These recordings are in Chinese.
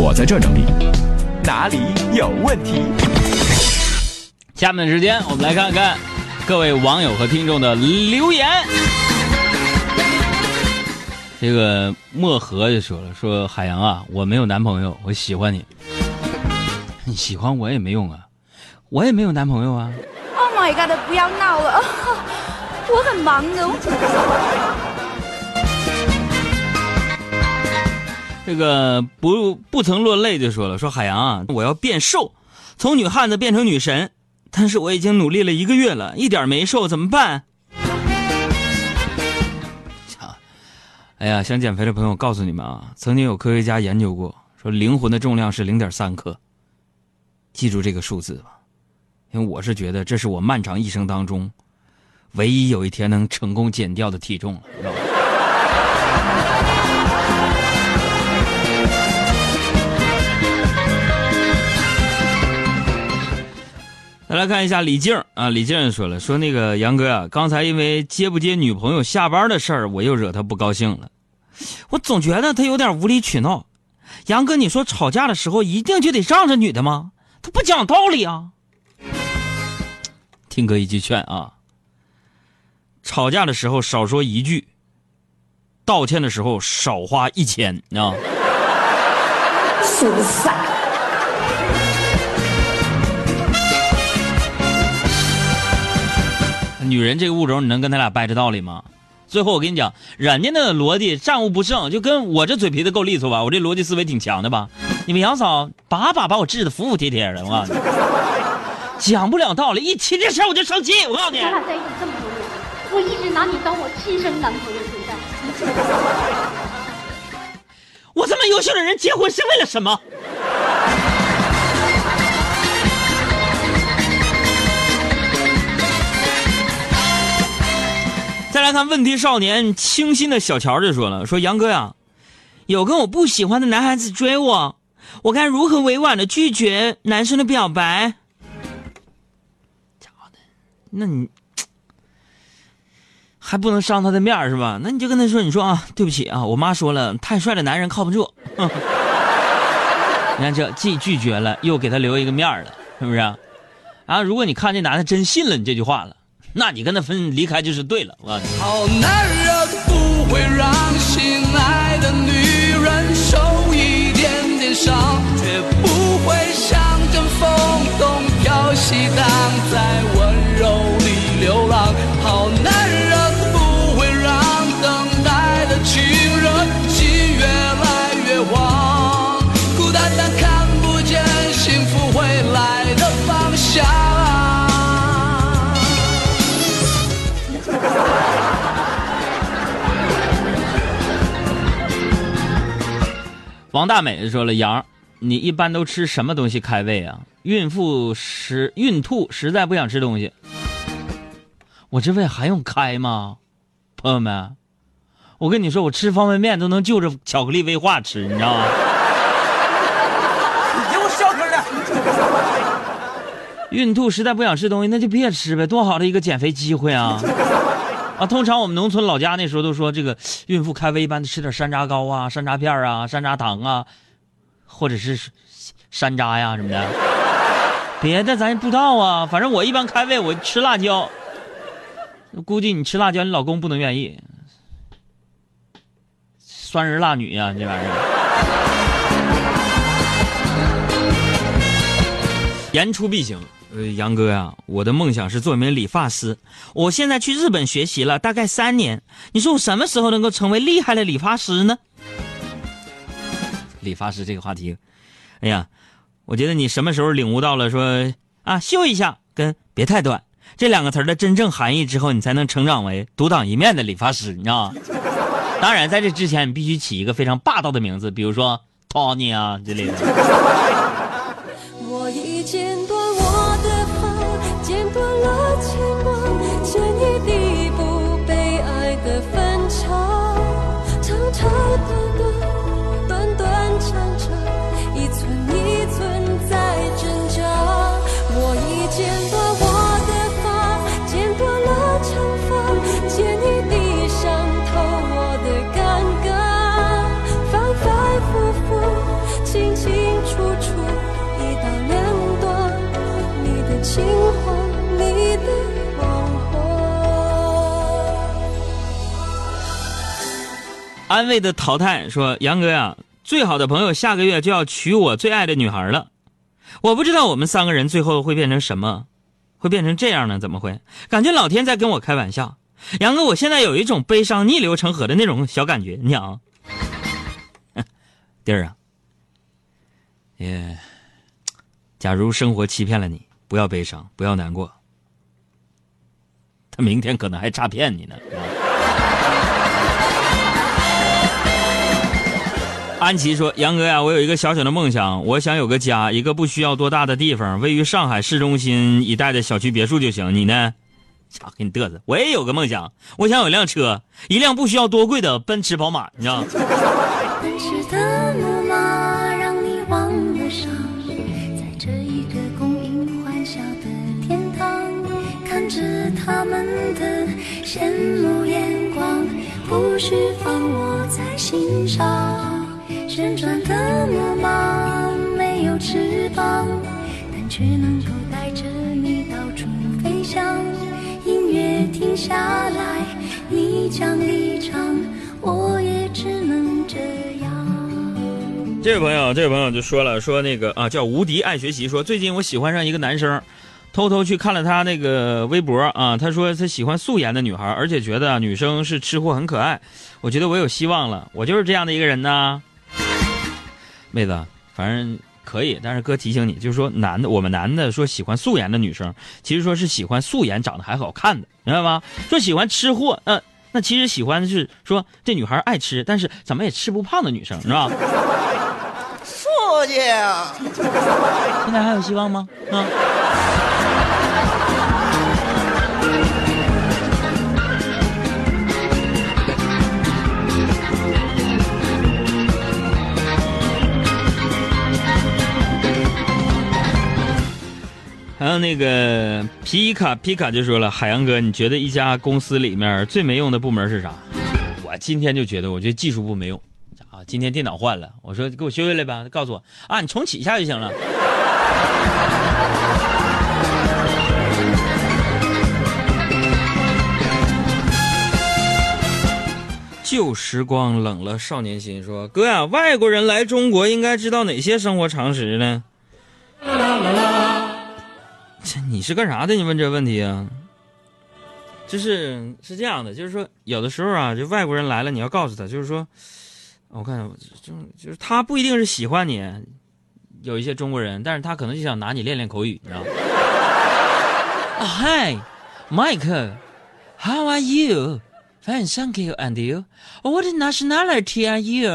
我在这整理，哪里有问题？下面的时间，我们来看看各位网友和听众的留言。这个漠河就说了：“说海洋啊，我没有男朋友，我喜欢你。你喜欢我也没用啊，我也没有男朋友啊。Oh my god！不要闹了，我很忙的。这个不不曾落泪就说了：说海洋啊，我要变瘦，从女汉子变成女神，但是我已经努力了一个月了，一点没瘦，怎么办？哎呀，想减肥的朋友，告诉你们啊，曾经有科学家研究过，说灵魂的重量是零点三克。记住这个数字吧，因为我是觉得这是我漫长一生当中，唯一有一天能成功减掉的体重了，再来看一下李静啊，李静说了，说那个杨哥啊，刚才因为接不接女朋友下班的事儿，我又惹他不高兴了。我总觉得他有点无理取闹。杨哥，你说吵架的时候一定就得让着女的吗？他不讲道理啊！听哥一句劝啊，吵架的时候少说一句，道歉的时候少花一千啊。疏散。女人这个物种，你能跟他俩掰扯道理吗？最后我跟你讲，人家那逻辑战无不胜，就跟我这嘴皮子够利索吧？我这逻辑思维挺强的吧？你们杨嫂把把把我治的服服帖帖的，我告诉你，讲不了道理，一提这事儿我就生气。我告诉你，咱俩在一起这么多年，我一直拿你当我亲生男朋友对待。我这么优秀的人结婚是为了什么？来看问题少年清新的小乔就说了：“说杨哥呀，有个我不喜欢的男孩子追我，我该如何委婉的拒绝男生的表白？”家伙的，那你还不能伤他的面是吧？那你就跟他说：“你说啊，对不起啊，我妈说了，太帅的男人靠不住。”你看这既拒绝了，又给他留一个面了，是不是？啊，如果你看这男的真信了你这句话了。那你跟他分离开就是对了，我告诉你。好男人王大美说了：“杨，你一般都吃什么东西开胃啊？孕妇实孕吐实在不想吃东西，我这胃还用开吗？朋友们，我跟你说，我吃方便面都能就着巧克力威化吃，你知道吗？你给我消停点！孕吐实在不想吃东西，那就别吃呗，多好的一个减肥机会啊！啊，通常我们农村老家那时候都说，这个孕妇开胃一般吃点山楂糕啊、山楂片啊、山楂糖啊，或者是山楂呀什么的。别的咱不知道啊，反正我一般开胃我吃辣椒。估计你吃辣椒，你老公不能愿意。酸人辣女呀、这玩意儿。言出必行。呃，杨哥呀、我的梦想是做一名理发师。我现在去日本学习了，大概三年。你说我什么时候能够成为厉害的理发师呢？理发师这个话题，哎呀，我觉得你什么时候领悟到了说啊修一下跟别太短这两个词儿的真正含义之后，你才能成长为独当一面的理发师，你知道吗？当然，在这之前，你必须起一个非常霸道的名字，比如说 Tony 啊之类的。长安慰的淘汰说：“杨哥呀，最好的朋友下个月就要娶我最爱的女孩了，我不知道我们三个人最后会变成什么，会变成这样呢？怎么会？感觉老天在跟我开玩笑。杨哥，我现在有一种悲伤逆流成河的那种小感觉，你讲，弟儿啊，也，假如生活欺骗了你，不要悲伤，不要难过，他明天可能还诈骗你呢。”安琪说：“杨哥呀，我有一个小小的梦想，我想有个家，一个不需要多大的地方，位于上海市中心一带的小区别墅就行。你呢？操，给你嘚瑟！我也有个梦想，我想有辆车，一辆不需要多贵的奔驰、宝马，你知道吗？在这一个供应欢笑的天堂，看着他们的羡慕眼光，不需放我在心上。旋转的木马没有翅膀，但却能够带着你到处飞翔。音乐停下来，你将离场，我也只能这样。这位朋友，这位朋友就说了，说那个啊，叫无敌爱学习，说最近我喜欢上一个男生，偷偷去看了他那个微博啊，他说他喜欢素颜的女孩，而且觉得女生是吃货，很可爱。我觉得我有希望了，我就是这样的一个人呢。妹子，反正可以，但是哥提醒你，就是说男的，我们男的说喜欢素颜的女生，其实说是喜欢素颜长得还好看的，明白吗？说喜欢吃货，嗯、那其实喜欢的是说这女孩爱吃，但是怎么也吃不胖的女生，是吧？素姐，现在还有希望吗？啊？然后那个皮卡皮卡就说了，海洋哥，你觉得一家公司里面最没用的部门是啥？我今天就觉得，我觉得技术部没用。啊，今天电脑换了，我说给我修下来吧，告诉我啊，你重启一下就行了。旧时光冷了少年心，说哥呀、外国人来中国应该知道哪些生活常识呢？这你是干啥的？你问这问题啊？就是是这样的，就是说有的时候啊，就外国人来了，你要告诉他，就是说，我看就就是他不一定是喜欢你，有一些中国人，但是他可能就想拿你练练口语，你知道吗？啊、Hi, Mike, how are you? Fine, thank you. And you? What nationality are you?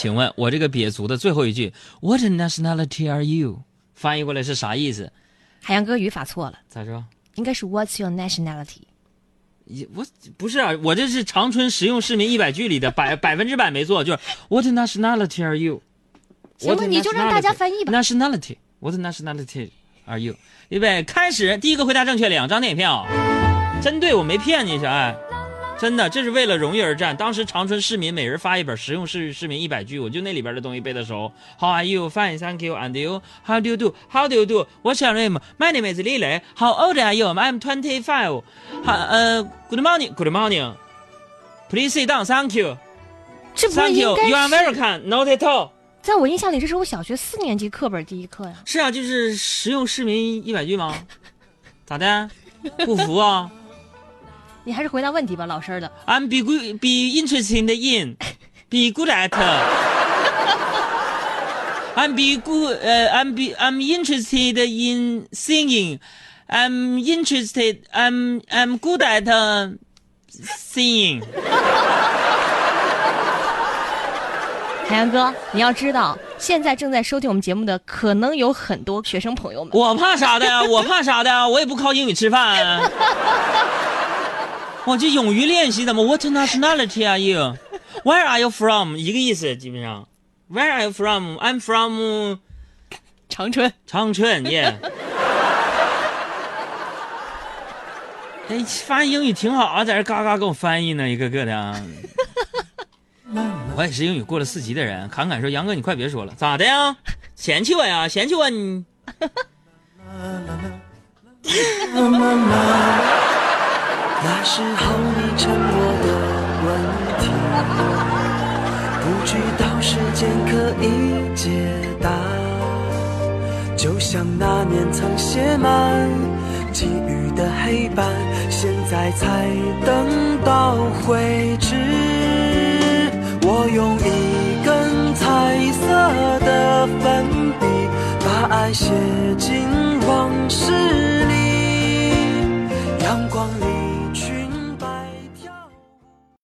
请问我这个瘪足的最后一句 What nationality are you？翻译过来是啥意思？海洋哥语法错了，咋说？应该是 What's your nationality？也我不是啊，我这是长春实用市民一百句里的百 百分之百没错，就是 What nationality are you？行吧，你就让大家翻译吧。Nationality，What nationality are you？预备开始，第一个回答正确，两张电影票。真对，我没骗你，小爱，真的，这是为了荣誉而战。当时长春市民每人发一本实用市市民一百句，我就那里边的东西背得熟。How are you? Fine, thank you. And you? How do you do? How do you do? What's your name? My name is Lily. How old are you? I'm twenty five. 好呃，Good morning. Good morning. Please sit down. Thank you. 这不 Thank you. You are 是 welcome. Not at all. 在我印象里，这是我小学四年级课本第一课呀。是啊，就是实用市民一百句吗？咋的？不服啊你还是回答问题吧，老实儿的。？I'm be good, be interested in, be good at. I'm be good. 呃、I'm be I'm interested in singing. I'm interested. I'm I'm good at uh, singing. 海洋哥，你要知道，现在正在收听我们节目的可能有很多学生朋友们。我怕啥的呀？我怕啥的呀？我也不靠英语吃饭、我就勇于练习的嘛。What nationality are you? Where are you from? 一个意思，基本上。Where are you from? I'm from 长春，长春耶。哎，发现英语挺好啊，在这嘎嘎给我翻译呢，一个个的啊。我也是英语过了四级的人，侃侃说：“杨哥，你快别说了，咋的呀？嫌弃我呀？嫌弃我你？” 那时候你沉默的问题，不知道时间可以解答。就像那年曾写满寄语的黑板，现在才等到绘制。我用一根彩色的粉笔，把爱写进往事里，阳光里。